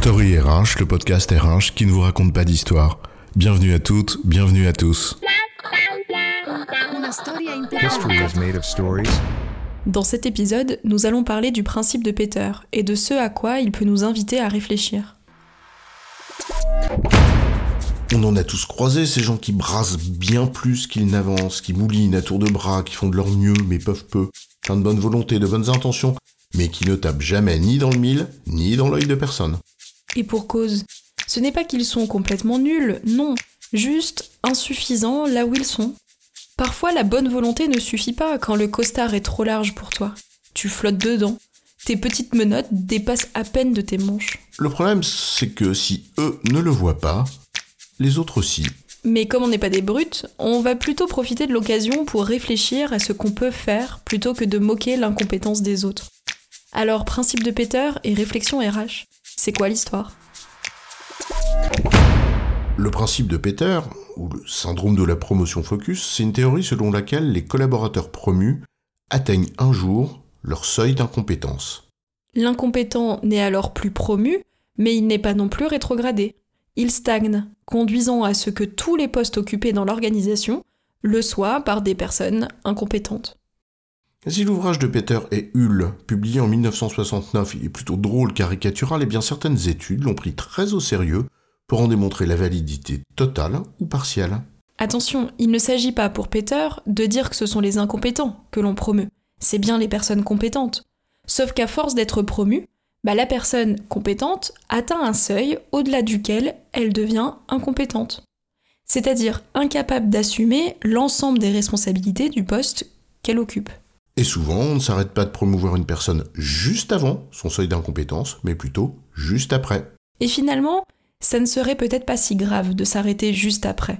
Story RH, le podcast RH qui ne vous raconte pas d'histoire. Bienvenue à toutes, bienvenue à tous. Dans cet épisode, nous allons parler du principe de Peter et de ce à quoi il peut nous inviter à réfléchir. On en a tous croisé, ces gens qui brassent bien plus qu'ils n'avancent, qui moulinent à tour de bras, qui font de leur mieux mais peuvent peu, plein de bonne volonté, de bonnes intentions, mais qui ne tapent jamais ni dans le mille, ni dans l'œil de personne. Et pour cause, ce n'est pas qu'ils sont complètement nuls, non, juste insuffisants là où ils sont. Parfois, la bonne volonté ne suffit pas quand le costard est trop large pour toi. Tu flottes dedans. Tes petites menottes dépassent à peine de tes manches. Le problème, c'est que si eux ne le voient pas, les autres aussi. Mais comme on n'est pas des brutes, on va plutôt profiter de l'occasion pour réfléchir à ce qu'on peut faire plutôt que de moquer l'incompétence des autres. Alors, principe de Peter et réflexion RH, c'est quoi l'histoire? Le principe de Peter, ou le syndrome de la promotion focus, c'est une théorie selon laquelle les collaborateurs promus atteignent un jour leur seuil d'incompétence. L'incompétent n'est alors plus promu, mais il n'est pas non plus rétrogradé. Il stagne, conduisant à ce que tous les postes occupés dans l'organisation le soient par des personnes incompétentes. Si l'ouvrage de Peter et Hull, publié en 1969, est plutôt drôle, caricatural, et bien certaines études l'ont pris très au sérieux pour en démontrer la validité totale ou partielle. Attention, il ne s'agit pas pour Peter de dire que ce sont les incompétents que l'on promeut, c'est bien les personnes compétentes. Sauf qu'à force d'être promue, bah, la personne compétente atteint un seuil au-delà duquel elle devient incompétente. C'est-à-dire incapable d'assumer l'ensemble des responsabilités du poste qu'elle occupe. Et souvent, on ne s'arrête pas de promouvoir une personne juste avant son seuil d'incompétence, mais plutôt juste après. Et finalement, ça ne serait peut-être pas si grave de s'arrêter juste après.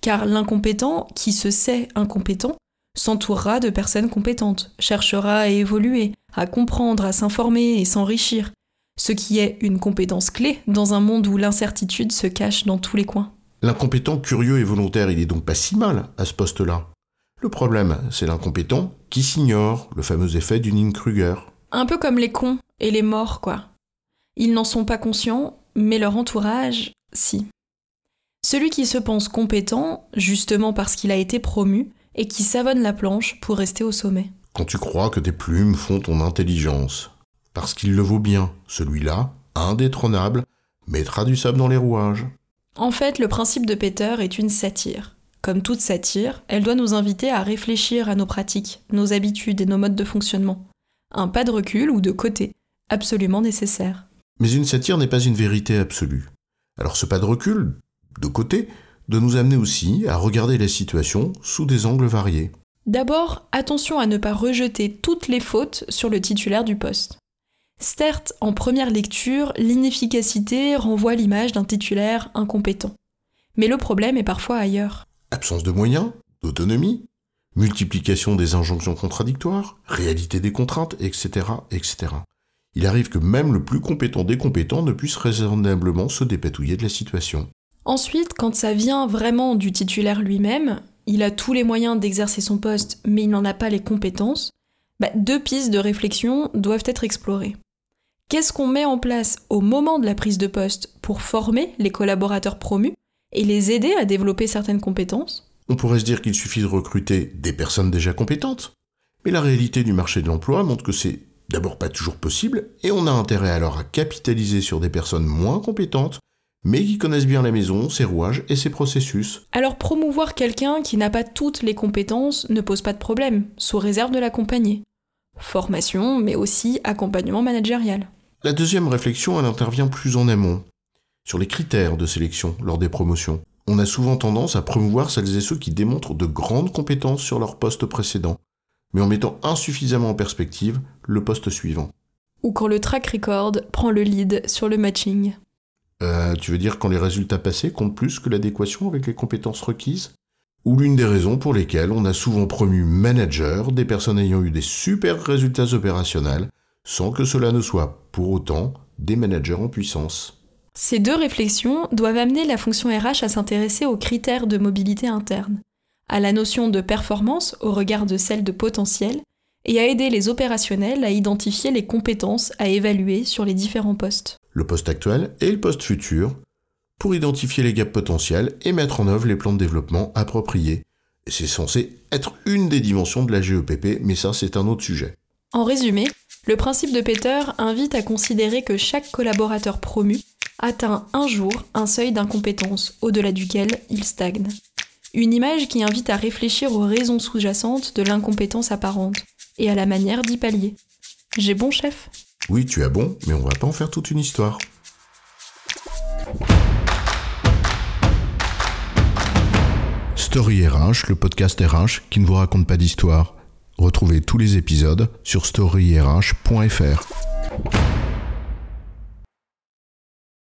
Car l'incompétent, qui se sait incompétent, s'entourera de personnes compétentes, cherchera à évoluer, à comprendre, à s'informer et s'enrichir, ce qui est une compétence clé dans un monde où l'incertitude se cache dans tous les coins. L'incompétent curieux et volontaire, il est donc pas si mal à ce poste-là. Le problème, c'est l'incompétent qui s'ignore, le fameux effet du Kruger. Un peu comme les cons et les morts, quoi. Ils n'en sont pas conscients, mais leur entourage, si. Celui qui se pense compétent, justement parce qu'il a été promu, et qui savonne la planche pour rester au sommet. Quand tu crois que tes plumes font ton intelligence, parce qu'il le vaut bien, celui-là, indétrônable, mettra du sable dans les rouages. En fait, le principe de Peter est une satire. Comme toute satire, elle doit nous inviter à réfléchir à nos pratiques, nos habitudes et nos modes de fonctionnement. Un pas de recul ou de côté, absolument nécessaire. Mais une satire n'est pas une vérité absolue. Alors ce pas de recul, de côté, doit nous amener aussi à regarder la situation sous des angles variés. D'abord, attention à ne pas rejeter toutes les fautes sur le titulaire du poste. Certes, en première lecture, l'inefficacité renvoie l'image d'un titulaire incompétent. Mais le problème est parfois ailleurs. Absence de moyens, d'autonomie, multiplication des injonctions contradictoires, réalité des contraintes, etc., etc. Il arrive que même le plus compétent des compétents ne puisse raisonnablement se dépatouiller de la situation. Ensuite, quand ça vient vraiment du titulaire lui-même, il a tous les moyens d'exercer son poste, mais il n'en a pas les compétences, bah, deux pistes de réflexion doivent être explorées. Qu'est-ce qu'on met en place au moment de la prise de poste pour former les collaborateurs promus et les aider à développer certaines compétences On pourrait se dire qu'il suffit de recruter des personnes déjà compétentes. Mais la réalité du marché de l'emploi montre que c'est d'abord pas toujours possible, et on a intérêt alors à capitaliser sur des personnes moins compétentes, mais qui connaissent bien la maison, ses rouages et ses processus. Alors promouvoir quelqu'un qui n'a pas toutes les compétences ne pose pas de problème, sous réserve de l'accompagner. Formation, mais aussi accompagnement managérial. La deuxième réflexion, elle intervient plus en amont sur les critères de sélection lors des promotions. On a souvent tendance à promouvoir celles et ceux qui démontrent de grandes compétences sur leur poste précédent, mais en mettant insuffisamment en perspective le poste suivant. Ou quand le track record prend le lead sur le matching. Euh, tu veux dire quand les résultats passés comptent plus que l'adéquation avec les compétences requises? Ou l'une des raisons pour lesquelles on a souvent promu manager des personnes ayant eu des super résultats opérationnels, sans que cela ne soit pour autant des managers en puissance. Ces deux réflexions doivent amener la fonction RH à s'intéresser aux critères de mobilité interne, à la notion de performance au regard de celle de potentiel, et à aider les opérationnels à identifier les compétences à évaluer sur les différents postes. le poste actuel et le poste futur, pour identifier les gaps potentiels et mettre en œuvre les plans de développement appropriés. C'est censé être une des dimensions de la GEPP, mais ça c'est un autre sujet. En résumé, le principe de Peter invite à considérer que chaque collaborateur promu atteint un jour un seuil d'incompétence au-delà duquel il stagne. Une image qui invite à réfléchir aux raisons sous-jacentes de l'incompétence apparente et à la manière d'y pallier. J'ai bon chef? Oui, tu as bon, mais on va pas en faire toute une histoire. Story RH, le podcast RH qui ne vous raconte pas d'histoire. Retrouvez tous les épisodes sur storyrh.fr.